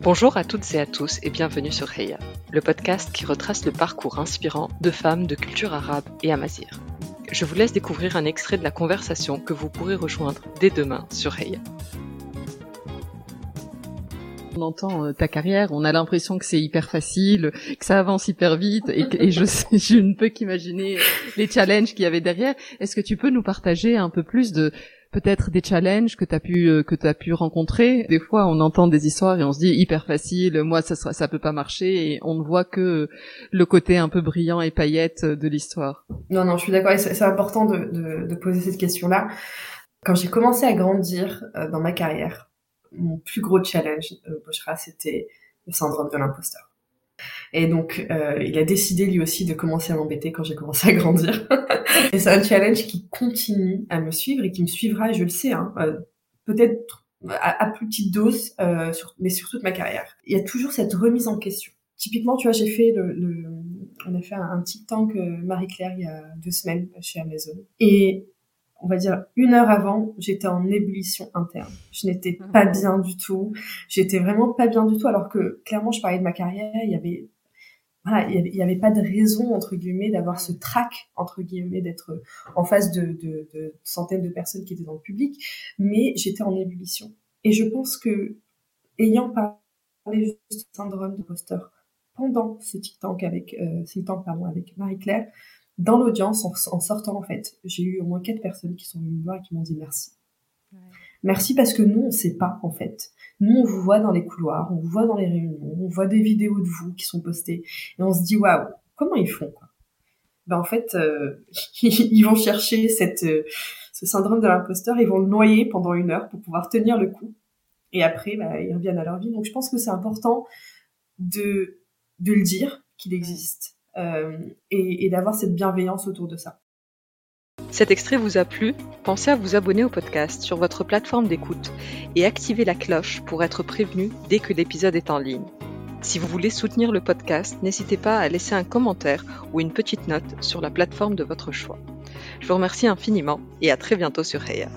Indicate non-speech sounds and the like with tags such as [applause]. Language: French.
Bonjour à toutes et à tous et bienvenue sur Heya, le podcast qui retrace le parcours inspirant de femmes de culture arabe et amazir. Je vous laisse découvrir un extrait de la conversation que vous pourrez rejoindre dès demain sur Heya. On entend euh, ta carrière, on a l'impression que c'est hyper facile, que ça avance hyper vite, et, je, je ne peux qu'imaginer les challenges qu'il y avait derrière. Est-ce que tu peux nous partager un peu plus de peut-être des challenges que tu as pu euh, que tu as pu rencontrer. Des fois, on entend des histoires et on se dit hyper facile, moi ça sera, ça peut pas marcher et on ne voit que le côté un peu brillant et paillette de l'histoire. Non non, je suis d'accord, c'est important de, de, de, poser cette question-là. Quand j'ai commencé à grandir euh, dans ma carrière, mon plus gros challenge, euh, c'était le syndrome de l'imposteur. Et donc, euh, il a décidé lui aussi de commencer à m'embêter quand j'ai commencé à grandir. [laughs] et c'est un challenge qui continue à me suivre et qui me suivra, je le sais, hein, euh, peut-être à, plus petite dose, euh, mais sur toute ma carrière. Il y a toujours cette remise en question. Typiquement, tu vois, j'ai fait le, le, on a fait un, un petit tank Marie-Claire il y a deux semaines chez Amazon. Et on va dire une heure avant, j'étais en ébullition interne. Je n'étais pas bien du tout. J'étais vraiment pas bien du tout, alors que clairement, je parlais de ma carrière. Il y avait, il y avait, pas de raison entre guillemets d'avoir ce trac entre guillemets d'être en face de, centaines de personnes qui étaient dans le public, mais j'étais en ébullition. Et je pense que ayant parlé du syndrome de poster pendant ce tank avec, euh, avec Marie Claire, dans l'audience, en, sortant en fait, j'ai eu au moins quatre personnes qui sont venues me voir et qui m'ont dit merci. Merci parce que nous, on sait pas en fait. Nous, on vous voit dans les couloirs, on vous voit dans les réunions, on voit des vidéos de vous qui sont postées et on se dit waouh, comment ils font quoi Ben en fait, euh, [laughs] ils vont chercher cette euh, ce syndrome de l'imposteur, ils vont le noyer pendant une heure pour pouvoir tenir le coup et après, bah, ils reviennent à leur vie. Donc, je pense que c'est important de de le dire qu'il existe euh, et, d'avoir cette bienveillance autour de ça. Cet extrait vous a plu? Pensez à vous abonner au podcast sur votre plateforme d'écoute et activer la cloche pour être prévenu dès que l'épisode est en ligne. Si vous voulez soutenir le podcast, n'hésitez pas à laisser un commentaire ou une petite note sur la plateforme de votre choix. Je vous remercie infiniment et à très bientôt sur Heya.